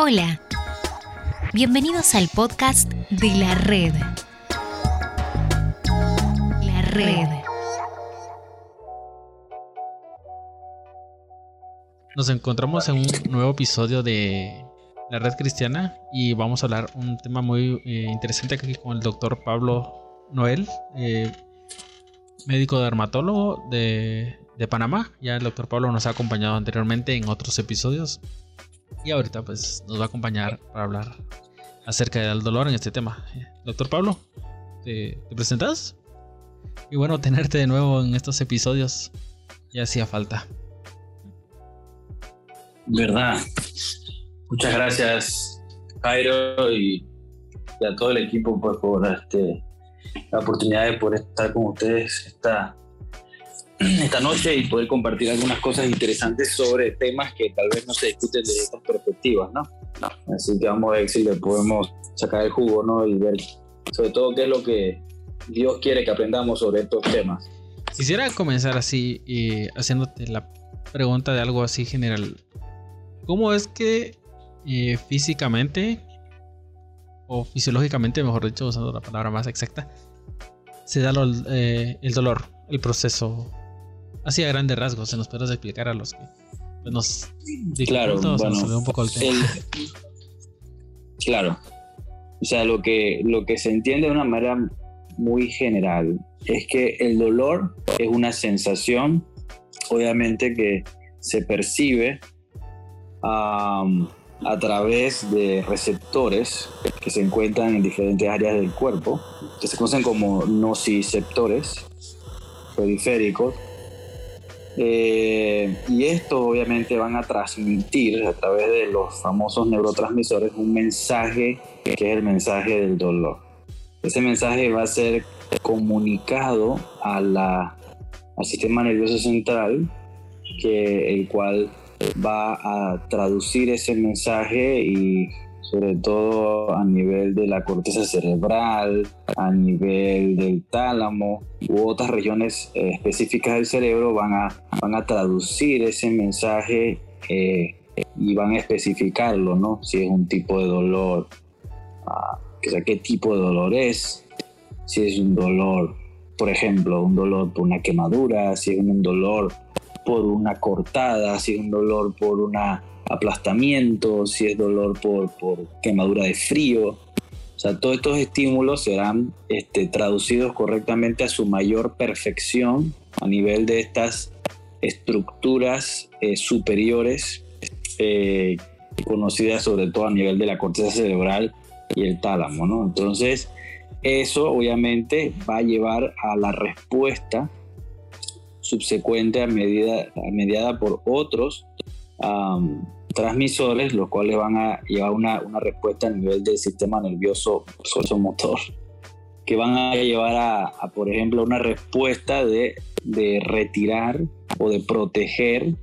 Hola, bienvenidos al podcast de la red. La red. Nos encontramos en un nuevo episodio de la red cristiana y vamos a hablar un tema muy eh, interesante aquí con el doctor Pablo Noel, eh, médico dermatólogo de, de Panamá. Ya el doctor Pablo nos ha acompañado anteriormente en otros episodios y ahorita pues nos va a acompañar para hablar acerca del dolor en este tema. Doctor Pablo, ¿te, presentas? Y bueno, tenerte de nuevo en estos episodios ya hacía falta. Verdad. Muchas gracias, Jairo, y, a todo el equipo pues, por este, la oportunidad de poder estar con ustedes esta, esta noche y poder compartir algunas cosas interesantes sobre temas que tal vez no se discuten desde estas perspectivas, ¿no? Así que vamos a ver si le podemos sacar el jugo, ¿no? Y ver sobre todo qué es lo que Dios quiere que aprendamos sobre estos temas. Quisiera comenzar así, y haciéndote la pregunta de algo así general. ¿Cómo es que eh, físicamente, o fisiológicamente, mejor dicho, usando la palabra más exacta, se da eh, el dolor, el proceso así a grandes rasgos, se nos puede explicar a los que pues, nos claro, bueno, un poco el tema. claro. O sea, lo que, lo que se entiende de una manera muy general es que el dolor es una sensación, obviamente, que se percibe a través de receptores que se encuentran en diferentes áreas del cuerpo, que se conocen como nociceptores periféricos, eh, y estos obviamente van a transmitir a través de los famosos neurotransmisores un mensaje que es el mensaje del dolor. Ese mensaje va a ser comunicado a la, al sistema nervioso central, que, el cual va a traducir ese mensaje y sobre todo a nivel de la corteza cerebral, a nivel del tálamo u otras regiones eh, específicas del cerebro van a, van a traducir ese mensaje eh, y van a especificarlo, ¿no? Si es un tipo de dolor, uh, sea, qué tipo de dolor es, si es un dolor, por ejemplo, un dolor por una quemadura, si es un dolor por una cortada, si es un dolor por una aplastamiento, si es dolor por, por quemadura de frío. O sea, todos estos estímulos serán este, traducidos correctamente a su mayor perfección a nivel de estas estructuras eh, superiores, eh, conocidas sobre todo a nivel de la corteza cerebral y el tálamo. ¿no? Entonces, eso obviamente va a llevar a la respuesta subsecuente a medida, a mediada por otros transmisores, los cuales van a llevar una, una respuesta a nivel del sistema nervioso motor, que van a llevar a, por ejemplo, una respuesta de, de, retirar o de proteger,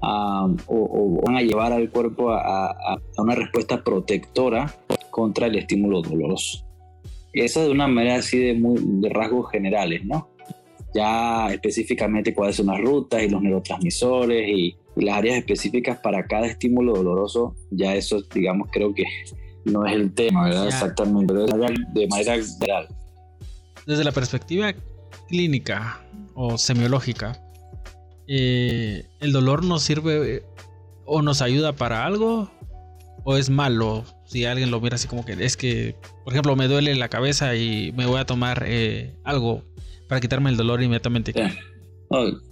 o, van a llevar al cuerpo a, a, una respuesta protectora contra el estímulo doloroso. Esa de una manera así de, muy, de rasgos generales, ¿no? Ya específicamente cuáles son las rutas y los neurotransmisores y, y las áreas específicas para cada estímulo doloroso, ya eso, digamos, creo que no es el tema, ¿verdad? Exactamente, pero de manera general. Desde la perspectiva clínica o semiológica, eh, ¿el dolor nos sirve o nos ayuda para algo o es malo? Si alguien lo mira así como que es que, por ejemplo, me duele la cabeza y me voy a tomar eh, algo para quitarme el dolor inmediatamente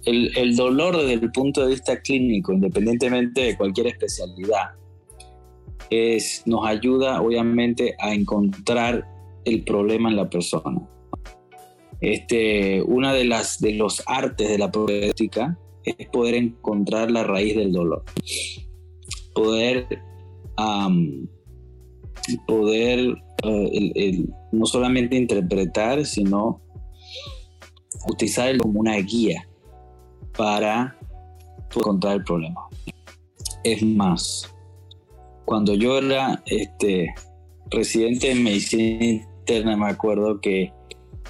el, dolor desde el punto de vista clínico, independientemente de cualquier especialidad, es, nos ayuda obviamente a encontrar el problema en la persona. Este, una de las de los artes de la proética es poder encontrar la raíz del dolor. Poder, poder eh, no solamente interpretar, sino utilizarlo como una guía para encontrar el problema. Es más, cuando yo era este, residente en medicina interna, me acuerdo que,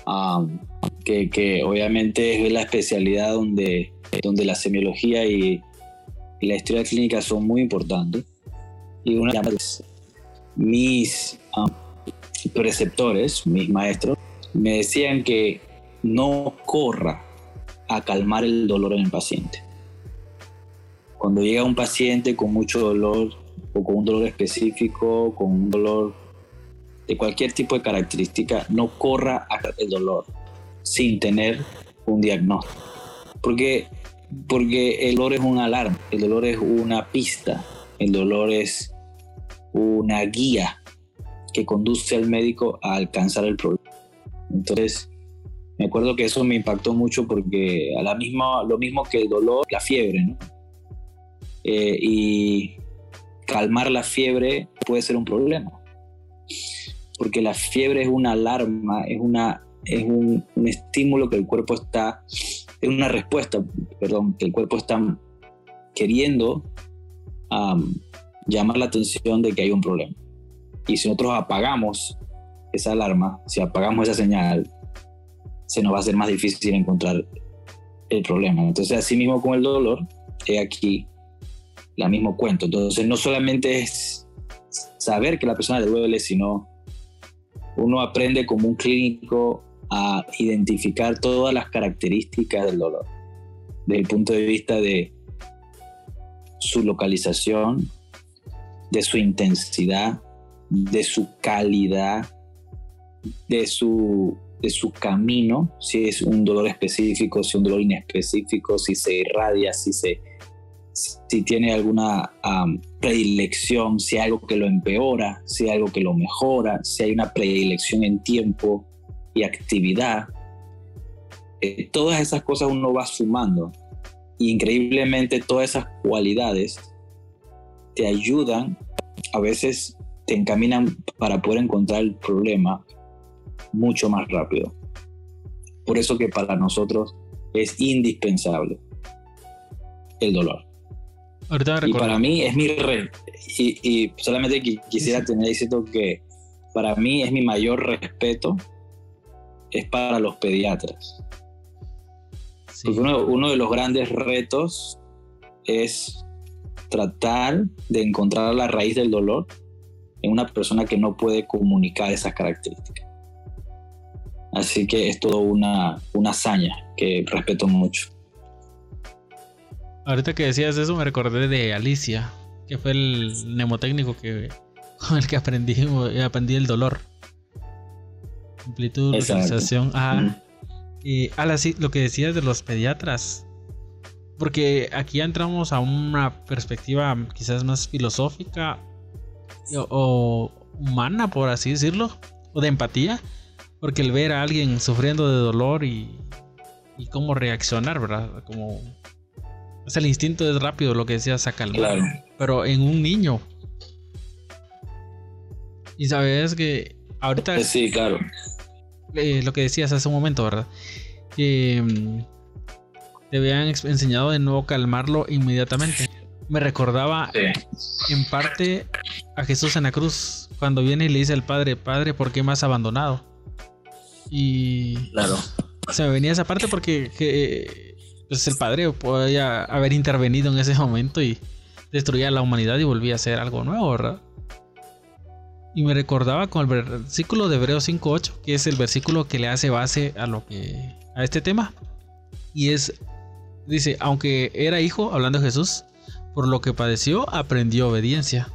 um, que, obviamente es la especialidad donde, donde la semiología y, la historia clínica son muy importantes. y una mis um, preceptores, mis maestros, me decían que no corra a calmar el dolor en el paciente. Cuando llega un paciente con mucho dolor o con un dolor específico, con un dolor de cualquier tipo de característica, no corra a el dolor sin tener un diagnóstico. Porque, porque el dolor es un alarma, el dolor es una pista, el dolor es una guía que conduce al médico a alcanzar el problema. Entonces, me acuerdo que eso me impactó mucho porque a la misma, lo mismo que el dolor, la fiebre. Eh, y calmar la fiebre puede ser un problema. Porque la fiebre es una alarma, es, una, es un, estímulo que el cuerpo está, es una respuesta, perdón, que el cuerpo está queriendo llamar la atención de que hay un problema. Y si nosotros apagamos esa alarma, si apagamos esa señal, se nos va a hacer más difícil encontrar el problema. Entonces, así mismo con el dolor, he aquí la mismo cuento. Entonces, no solamente es saber que la persona le duele, sino uno aprende como un clínico a identificar todas las características del dolor, desde el punto de vista de su localización, de su intensidad, de su calidad, de su de su camino, si es un dolor específico, si un dolor inespecífico, si se irradia, si, se, si tiene alguna predilección, si hay algo que lo empeora, si hay algo que lo mejora, si hay una predilección en tiempo y actividad. Eh, todas esas cosas uno va sumando. Y increíblemente todas esas cualidades te ayudan, a veces te encaminan para poder encontrar el problema mucho más rápido. Por eso que para nosotros es indispensable el dolor. y para mí es mi red. Y, solamente quisiera tener diciendo que para mí es mi mayor respeto es para los pediatras. Porque uno, uno de los grandes retos es tratar de encontrar la raíz del dolor en una persona que no puede comunicar esas características. Así que es todo una, hazaña que respeto mucho. Ahorita que decías eso me recordé de Alicia, que fue el mnemotécnico que, con el que aprendí, aprendí el dolor. Amplitud, localización. Ah, y lo que decías de los pediatras. Porque aquí entramos a una perspectiva quizás más filosófica o humana, por así decirlo, o de empatía porque el ver a alguien sufriendo de dolor y, y cómo reaccionar, ¿verdad? Como... es el instinto es rápido, lo que decía saca Claro. Pero en un niño. Y sabes que ahorita... Eh, sí, claro. Eh, lo que decías hace un momento, ¿verdad? Que mm, te habían enseñado de nuevo calmarlo inmediatamente. Me recordaba en parte a Jesús en la cruz, cuando viene y le dice al Padre, Padre, ¿por qué me has abandonado? Y. Claro. Se me venía esa parte porque pues el padre podía haber intervenido en ese momento y destruía la humanidad y volvía a ser algo nuevo, ¿verdad? Y me recordaba con el versículo de Hebreos 5.8, que es el versículo que le hace base a lo que. a este tema. Y es. Dice, aunque era hijo, hablando de Jesús, por lo que padeció, aprendió obediencia.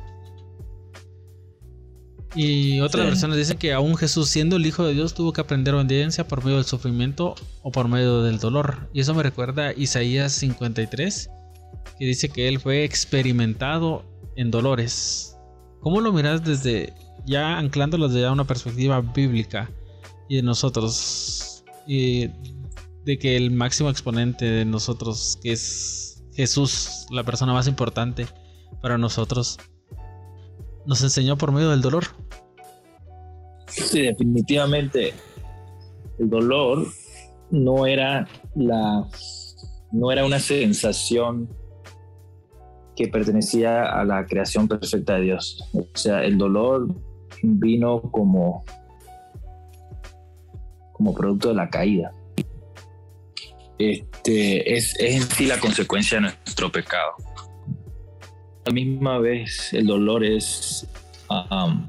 Y otras versiones dicen que aún Jesús, siendo el Hijo de Dios, tuvo que aprender obediencia por medio del sufrimiento o por medio del dolor. Y eso me recuerda a Isaías 53, que dice que él fue experimentado en dolores. ¿Cómo lo miras desde ya anclándolo desde una perspectiva bíblica y de nosotros? Y de que el máximo exponente de nosotros, que es Jesús, la persona más importante para nosotros, nos enseñó por medio del dolor. Sí, definitivamente el dolor no era la no era una sensación que pertenecía a la creación perfecta de Dios. O sea, el dolor vino como como producto de la caída. Este, es, es en sí la consecuencia de nuestro pecado la misma vez el dolor es, um,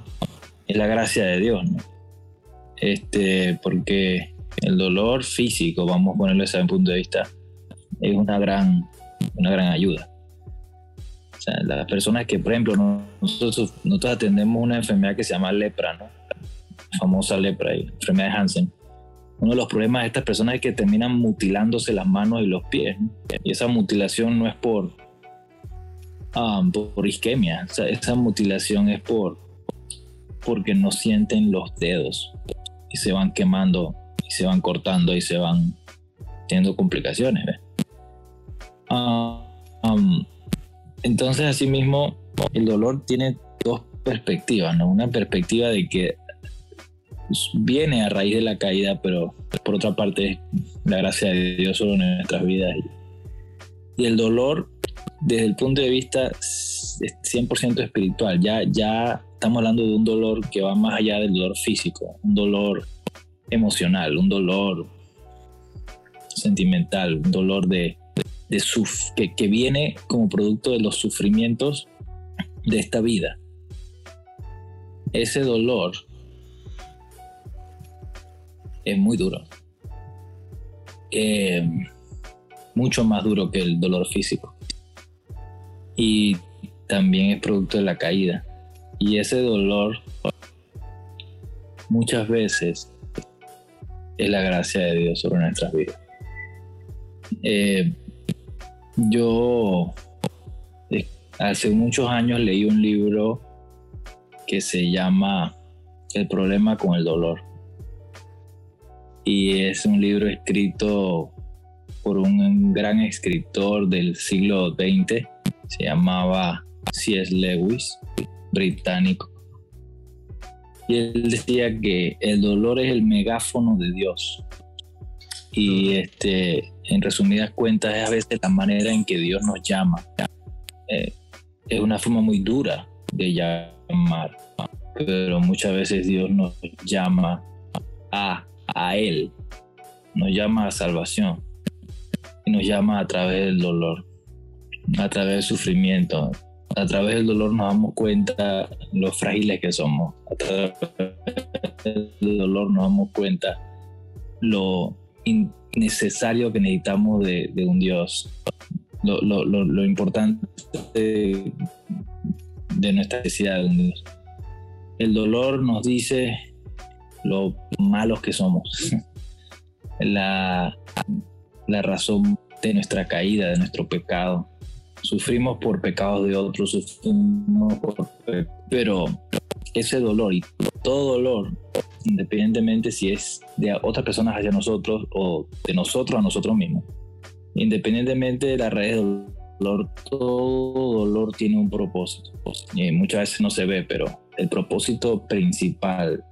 es la gracia de Dios, ¿no? Este, porque el dolor físico, vamos a ponerlo desde un punto de vista, es una gran, una gran ayuda. O sea, las personas que, por ejemplo, nosotros, nosotros atendemos una enfermedad que se llama lepra, ¿no? La famosa lepra, enfermedad de Hansen. Uno de los problemas de estas personas es que terminan mutilándose las manos y los pies. Y esa mutilación no es por, por isquemia, esa mutilación es por porque no sienten los dedos y se van quemando y se van cortando y se van teniendo complicaciones. Ah, um, entonces, asimismo, el dolor tiene dos perspectivas. Una perspectiva de que viene a raíz de la caída, pero por otra parte, la gracia de Dios sobre nuestras vidas. Y el dolor, desde el punto de vista 100% espiritual, ya, ya estamos hablando de un dolor que va más allá del dolor físico, un dolor emocional, un dolor sentimental, un dolor de, que, que viene como producto de los sufrimientos de esta vida. Ese dolor es muy duro. Eh, mucho más duro que el dolor físico. Y también es producto de la caída. Y ese dolor muchas veces es la gracia de Dios sobre nuestras vidas. Eh, yo eh, hace muchos años leí un libro que se llama El problema con el dolor. Y es un libro escrito por un gran escritor del siglo XX, se llamaba C.S. Lewis, británico. Y él decía que el dolor es el megáfono de Dios. Y este, en resumidas cuentas, es a veces la manera en que Dios nos llama. Eh, es una forma muy dura de llamar, pero muchas veces Dios nos llama a, a Él, nos llama a salvación y nos llama a través del dolor, a través del sufrimiento, a través del dolor nos damos cuenta lo frágiles que somos. A través del dolor nos damos cuenta lo innecesario que necesitamos de, un Dios. Lo, importante de, nuestra necesidad de un Dios. El dolor nos dice lo malos que somos. La, la razón de nuestra caída, de nuestro pecado sufrimos por pecados de otros, sufrimos pero ese dolor y todo dolor, independientemente si es de otras personas hacia nosotros o de nosotros a nosotros mismos, independientemente de la raíz del dolor, todo dolor tiene un propósito. Y muchas veces no se ve, pero el propósito principal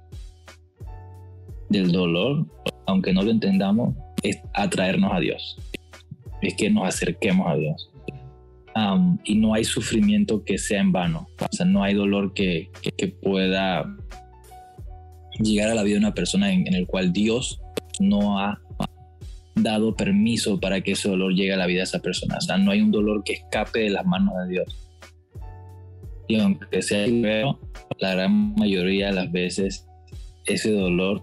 del dolor, aunque no lo entendamos, es atraernos a Dios. Es que nos acerquemos a Dios y no hay sufrimiento que sea en vano. O sea, no hay dolor que, que, pueda llegar a la vida de una persona en, el cual Dios no ha dado permiso para que ese dolor llegue a la vida de esa persona. O sea, no hay un dolor que escape de las manos de Dios. Y aunque sea feo, la gran mayoría de las veces ese dolor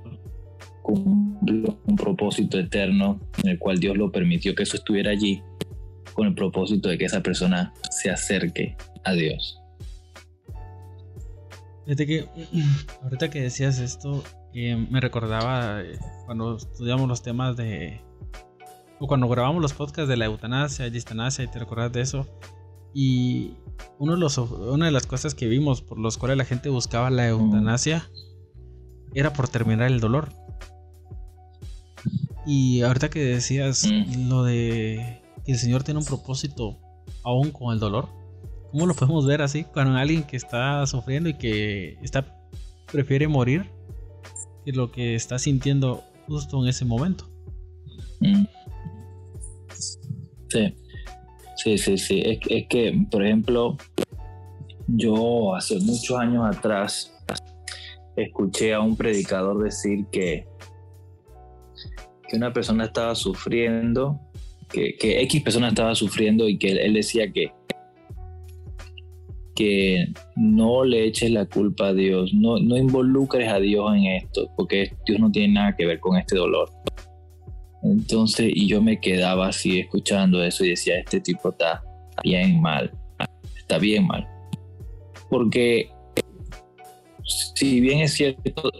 cumple un propósito eterno en el cual Dios lo permitió que eso estuviera allí con el propósito de que esa persona se acerque a Dios. Fíjate que ahorita que decías esto, me recordaba eh, cuando estudiamos los temas de. o cuando grabamos los podcasts de la eutanasia y distanasia, y te recordás de eso. Y uno de los, una de las cosas que vimos por los cuales la gente buscaba la eutanasia era por terminar el dolor. Y ahorita que decías mm. lo de que el Señor tiene un propósito aún con el dolor. ¿Cómo lo podemos ver así? Cuando alguien que está sufriendo y que está prefiere morir que lo que está sintiendo justo en ese momento. Mm. Sí, sí, sí, sí. Es, que, por ejemplo, yo hace muchos años atrás escuché a un predicador decir que, que una persona estaba sufriendo que, X persona estaba sufriendo y que él decía que, que no le eches la culpa a Dios, no, no involucres a Dios en esto, porque Dios no tiene nada que ver con este dolor. Entonces, y yo me quedaba así escuchando eso y decía, este tipo está bien mal, está bien mal. Porque si bien es cierto,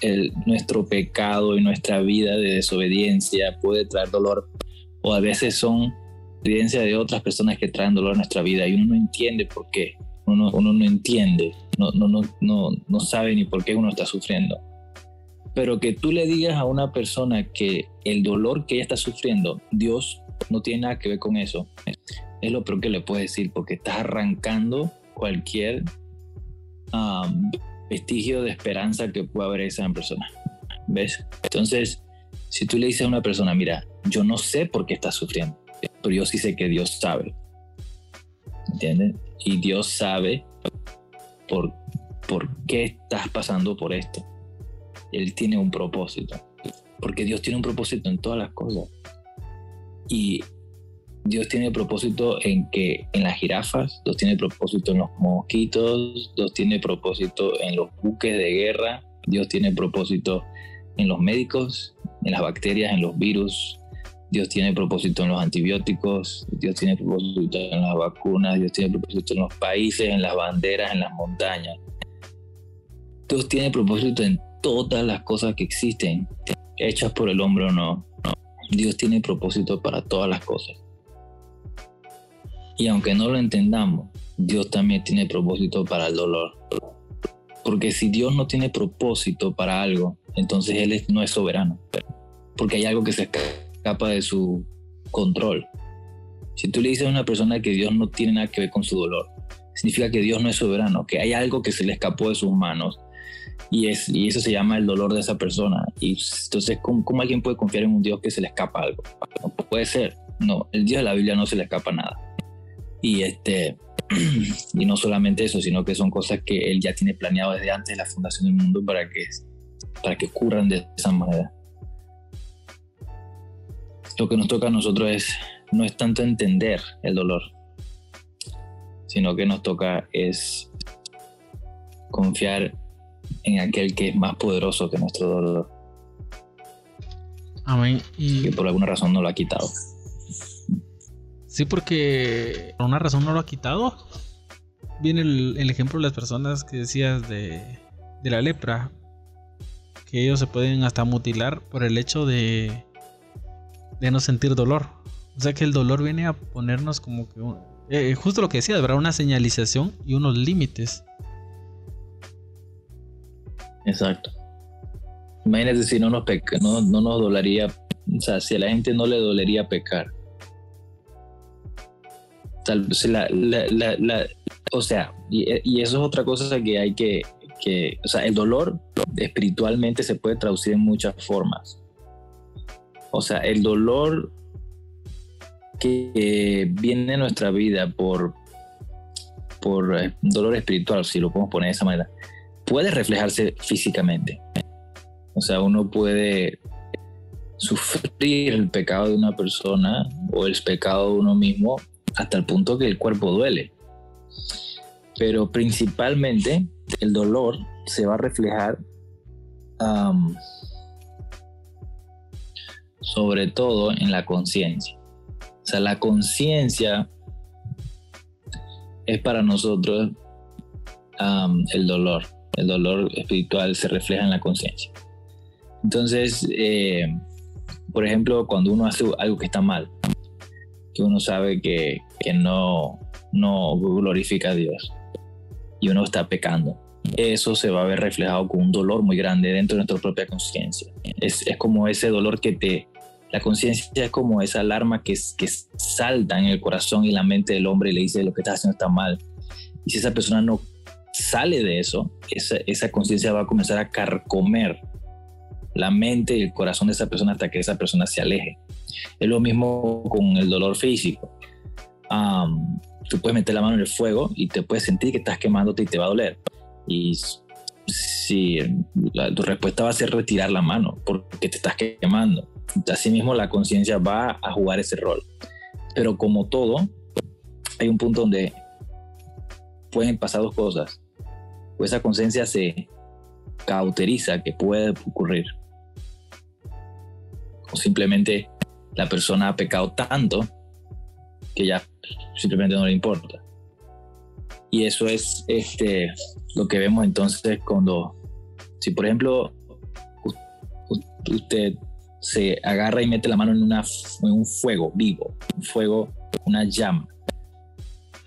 el, nuestro pecado y nuestra vida de desobediencia puede traer dolor, o a veces son evidencia de otras personas que traen dolor a nuestra vida y uno no entiende por qué, uno, uno no entiende, no, no, no, no, sabe ni por qué uno está sufriendo. Pero que tú le digas a una persona que el dolor que ella está sufriendo, Dios no tiene nada que ver con eso, es lo peor que le puedes decir porque estás arrancando cualquier vestigio de esperanza que pueda haber esa persona. ¿Ves? Entonces, si tú le dices a una persona, mira, yo no sé por qué estás sufriendo, pero yo sí sé que Dios sabe. ¿Entiendes? Y Dios sabe por, por qué estás pasando por esto. Él tiene un propósito. Porque Dios tiene un propósito en todas las cosas. Y Dios tiene propósito en que en las jirafas, Dios tiene propósito en los mosquitos, Dios tiene propósito en los buques de guerra, Dios tiene propósito en los médicos, en las bacterias, en los virus, Dios tiene propósito en los antibióticos, Dios tiene propósito en las vacunas, Dios tiene propósito en los países, en las banderas, en las montañas. Dios tiene propósito en todas las cosas que existen, hechas por el hombre o no. Dios tiene propósito para todas las cosas. Y aunque no lo entendamos, Dios también tiene propósito para el dolor. Porque si Dios no tiene propósito para algo, entonces Él no es soberano. Porque hay algo que se escapa de su control. Si tú le dices a una persona que Dios no tiene nada que ver con su dolor, significa que Dios no es soberano, que hay algo que se le escapó de sus manos. Y, es, y eso se llama el dolor de esa persona. Y entonces, ¿cómo, ¿cómo, alguien puede confiar en un Dios que se le escapa algo? No puede ser. No, el Dios de la Biblia no se le escapa nada. Y, este, y no solamente eso, sino que son cosas que él ya tiene planeado desde antes de la fundación del mundo para que, para que ocurran de esa manera. Lo que nos toca a nosotros es, no es tanto entender el dolor, sino que nos toca es confiar en aquel que es más poderoso que nuestro dolor. Amén. Y que por alguna razón no lo ha quitado. Sí, porque por una razón no lo ha quitado. Viene el, ejemplo de las personas que decías de, de, la lepra. Que ellos se pueden hasta mutilar por el hecho de, de no sentir dolor. O sea que el dolor viene a ponernos como que... Eh, justo lo que decías, ¿verdad? Una señalización y unos límites. Exacto. Imagínate si no nos, peca, no, no nos dolería, o sea, si a la gente no le dolería pecar, o sea, y, eso es otra cosa que hay que, o sea, el dolor espiritualmente se puede traducir en muchas formas. O sea, el dolor que viene en nuestra vida por, por eh, dolor espiritual, si lo podemos poner de esa manera, puede reflejarse físicamente. O sea, uno puede sufrir el pecado de una persona o el pecado de uno mismo hasta el punto que el cuerpo duele. Pero principalmente el dolor se va a reflejar sobre todo en la conciencia. O sea, la conciencia es para nosotros el dolor. El dolor espiritual se refleja en la conciencia. Entonces, eh, por ejemplo, cuando uno hace algo que está mal, que uno sabe que, que no, no glorifica a Dios y uno está pecando. Eso se va a ver reflejado con un dolor muy grande dentro de nuestra propia conciencia. Es, es, como ese dolor que te... La conciencia es como esa alarma que, que salta en el corazón y la mente del hombre y le dice lo que estás haciendo está mal. Y si esa persona no sale de eso, esa, esa conciencia va a comenzar a carcomer la mente y el corazón de esa persona hasta que esa persona se aleje. Es lo mismo con el dolor físico. Tú puedes meter la mano en el fuego y te puedes sentir que estás quemándote y te va a doler. Y si tu respuesta va a ser retirar la mano porque te estás quemando. Asimismo, la conciencia va a jugar ese rol. Pero como todo, hay un punto donde pueden pasar dos cosas. O esa conciencia se cauteriza que puede ocurrir. O simplemente la persona ha pecado tanto que ya simplemente no le importa. Y eso es este, lo que vemos entonces cuando, si por ejemplo usted se agarra y mete la mano en, una, en un fuego vivo, un fuego, una llama.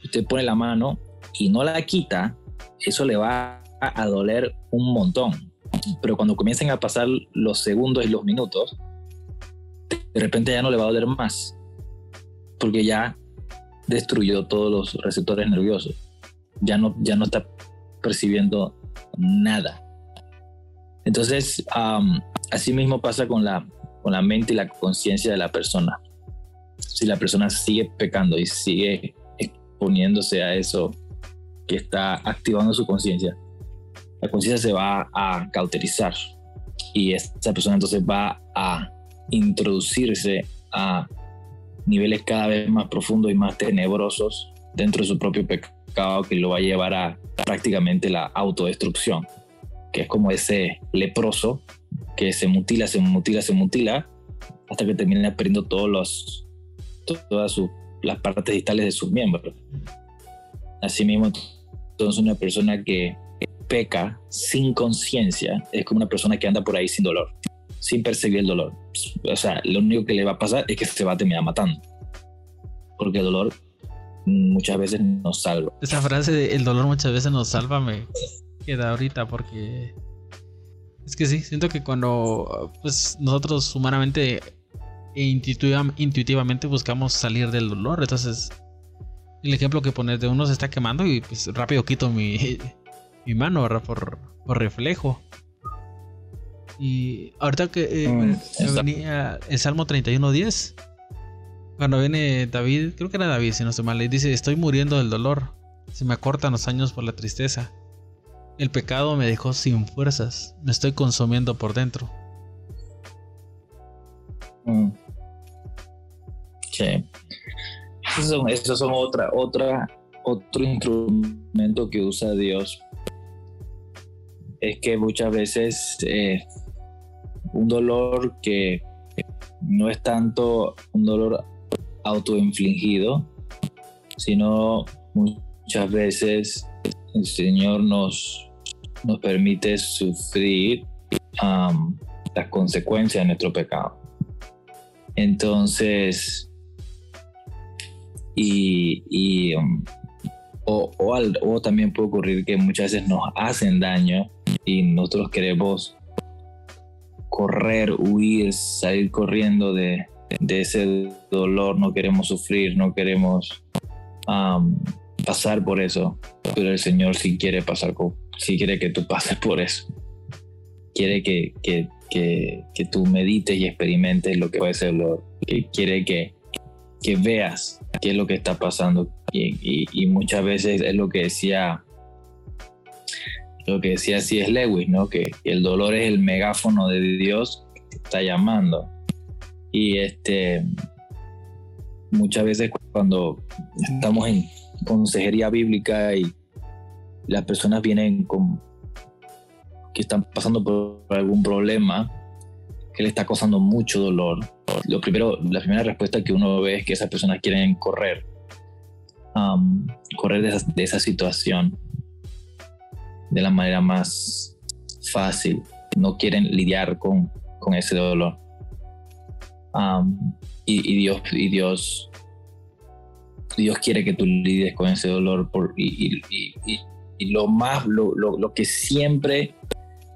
Usted pone la mano y no la quita, eso le va a doler un montón. Pero cuando comiencen a pasar los segundos y los minutos, de repente ya no le va a doler más, porque ya destruyó todos los receptores nerviosos. Ya no, ya no está percibiendo nada. Entonces, así mismo pasa con la, con la mente y la conciencia de la persona. Si la persona sigue pecando y sigue exponiéndose a eso que está activando su conciencia, la conciencia se va a cauterizar y esa persona entonces va a introducirse a niveles cada vez más profundos y más tenebrosos dentro de su propio pecado que lo va a llevar a prácticamente la autodestrucción, que es como ese leproso que se mutila, se mutila, se mutila hasta que termina perdiendo todos los, todas sus, las partes distales de sus miembros. Asimismo, entonces una persona que peca sin conciencia es como una persona que anda por ahí sin dolor sin perseguir el dolor. O sea, lo único que le va a pasar es que se va a terminar matando. Porque el dolor muchas veces nos salva. Esa frase de el dolor muchas veces nos salva me queda ahorita porque es que sí, siento que cuando pues nosotros humanamente e intuitivamente buscamos salir del dolor, entonces el ejemplo que pones de uno se está quemando y pues rápido quito mi, mi mano Por, por reflejo. Y ahorita que eh, mm, venía el Salmo 31.10, cuando viene David, creo que era David, si no estoy mal, le dice, estoy muriendo del dolor, se me acortan los años por la tristeza. El pecado me dejó sin fuerzas, me estoy consumiendo por dentro. Mm. Sí. Esos son, otra, otra, otro instrumento que usa Dios. Es que muchas veces eh, un dolor que no es tanto un dolor autoinfligido, sino muchas veces el Señor nos, nos permite sufrir las consecuencias de nuestro pecado. Entonces, y, um, o, o también puede ocurrir que muchas veces nos hacen daño y nosotros queremos correr, huir, salir corriendo de, ese dolor, no queremos sufrir, no queremos pasar por eso, pero el Señor sí quiere pasar, sí quiere que tú pases por eso. Quiere que, que, que, tú medites y experimentes lo que ser el dolor. quiere que, que veas qué es lo que está pasando. Y, y muchas veces es lo que decía lo que decía así es Lewis, ¿no? Que, el dolor es el megáfono de Dios que te está llamando. Y este, muchas veces cuando estamos en consejería bíblica y las personas vienen con que están pasando por algún problema que le está causando mucho dolor. Lo primero, la primera respuesta que uno ve es que esas personas quieren correr, correr de esa situación de la manera más fácil. No quieren lidiar con, con ese dolor. y, Dios, y Dios, Dios quiere que tú lidies con ese dolor por, y, lo más, lo, lo, que siempre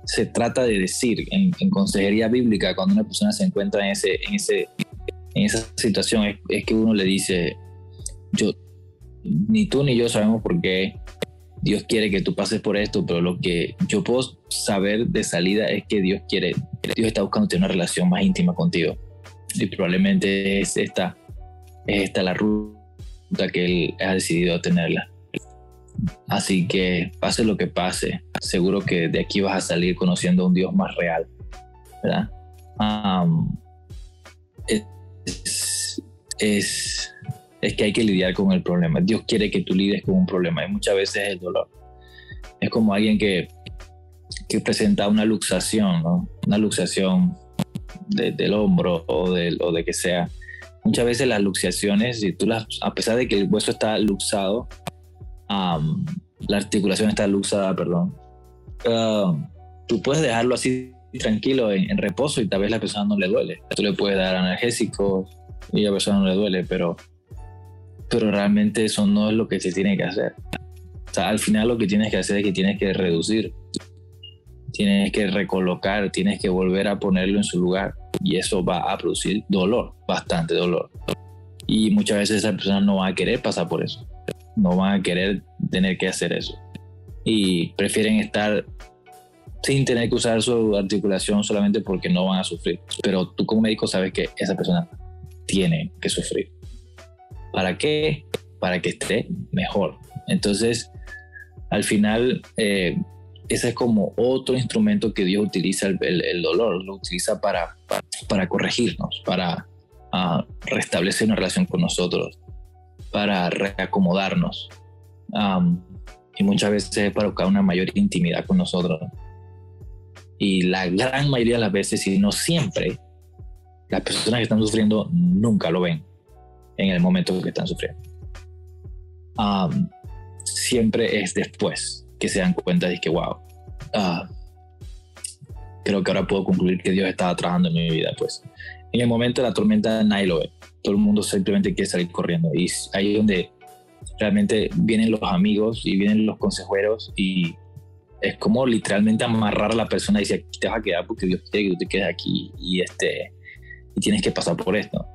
se trata de decir en, consejería bíblica cuando una persona se encuentra en, ese, en, ese, en esa situación es, es que uno le dice, yo, ni tú ni yo sabemos por qué Dios quiere que tú pases por esto, pero lo que yo puedo saber de salida es que Dios quiere, Dios está buscando tener una relación más íntima contigo. Y probablemente es esta, es esta la ruta que Él ha decidido tenerla. Así que pase lo que pase, seguro que de aquí vas a salir conociendo a un Dios más real, ¿verdad? es, es que hay que lidiar con el problema. Dios quiere que tú lides con un problema y muchas veces el dolor. Es como alguien que, que presenta una luxación, ¿no? una luxación del hombro o de, o de que sea. Muchas veces las luxaciones, si tú las, a pesar de que el hueso está luxado, la articulación está luxada, perdón, tú puedes dejarlo así tranquilo en, reposo y tal vez la persona no le duele. Tú le puedes dar analgésicos y a la persona no le duele, pero, pero realmente eso no es lo que se tiene que hacer. O sea, al final lo que tienes que hacer es que tienes que reducir, tienes que recolocar, tienes que volver a ponerlo en su lugar y eso va a producir dolor, bastante dolor. Y muchas veces esa persona no va a querer pasar por eso, no va a querer tener que hacer eso. Y prefieren estar sin tener que usar su articulación solamente porque no van a sufrir. Pero tú como médico sabes que esa persona tiene que sufrir. ¿Para qué? Para que esté mejor. Entonces, al final, eh, ese es como otro instrumento que Dios utiliza el, dolor, lo utiliza para, para, corregirnos, para ah, restablecer una relación con nosotros, para reacomodarnos. y muchas veces para buscar una mayor intimidad con nosotros. Y la gran mayoría de las veces, si no siempre, las personas que están sufriendo nunca lo ven en el momento que están sufriendo. siempre es después que se dan cuenta de que, wow, ah, creo que ahora puedo concluir que Dios estaba trabajando en mi vida. Pues en el momento de la tormenta nadie lo. Todo el mundo simplemente quiere salir corriendo. Y ahí es donde realmente vienen los amigos y vienen los consejeros y es como literalmente amarrar a la persona y decir, aquí te vas a quedar porque Dios quiere que tú te quedes aquí y, este, y tienes que pasar por esto.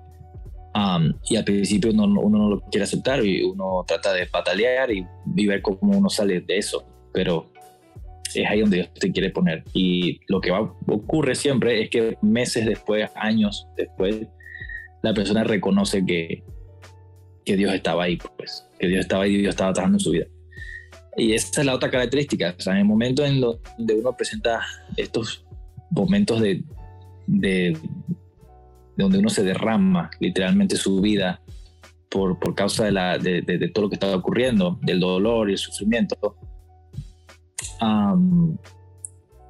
Y al principio uno, uno, no lo quiere aceptar y uno trata de patalear y, ver cómo uno sale de eso, pero es ahí donde Dios te quiere poner. Y lo que va, ocurre siempre es que meses después, años después, la persona reconoce que, que Dios estaba ahí, pues, que Dios estaba ahí y Dios estaba trabajando en su vida. Y esa es la otra característica. O sea, en el momento en donde uno presenta estos momentos de, de, donde uno se derrama literalmente su vida por, por causa de, la, de, de, todo lo que estaba ocurriendo, del dolor y el sufrimiento,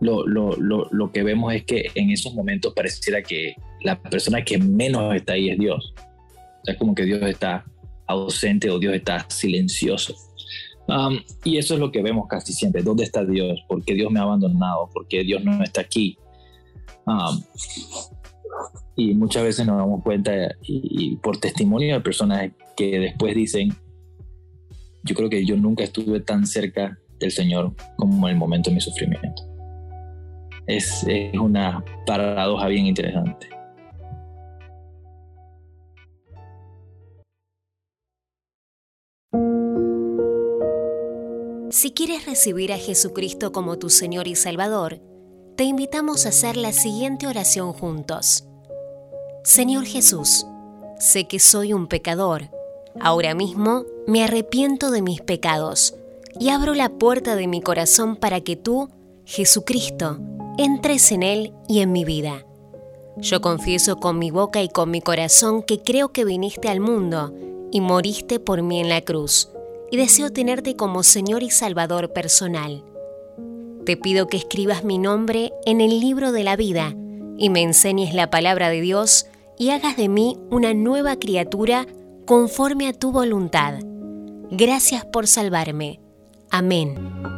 lo, lo, lo, lo, que vemos es que en esos momentos pareciera que la persona que menos está ahí es Dios. O sea, como que Dios está ausente o Dios está silencioso y eso es lo que vemos casi siempre. ¿Dónde está Dios? ¿Por qué Dios me ha abandonado? ¿Por qué Dios no está aquí? Y muchas veces nos damos cuenta y, por testimonio de personas que después dicen, yo creo que yo nunca estuve tan cerca del Señor como en el momento de mi sufrimiento. Es, es una paradoja bien interesante. Si quieres recibir a Jesucristo como tu Señor y Salvador, te invitamos a hacer la siguiente oración juntos. Señor Jesús, sé que soy un pecador. Ahora mismo me arrepiento de mis pecados y abro la puerta de mi corazón para que tú, Jesucristo, entres en él y en mi vida. Yo confieso con mi boca y con mi corazón que creo que viniste al mundo y moriste por mí en la cruz y deseo tenerte como Señor y Salvador personal. Te pido que escribas mi nombre en el libro de la vida y me enseñes la palabra de Dios y hagas de mí una nueva criatura conforme a tu voluntad. Gracias por salvarme. Amén.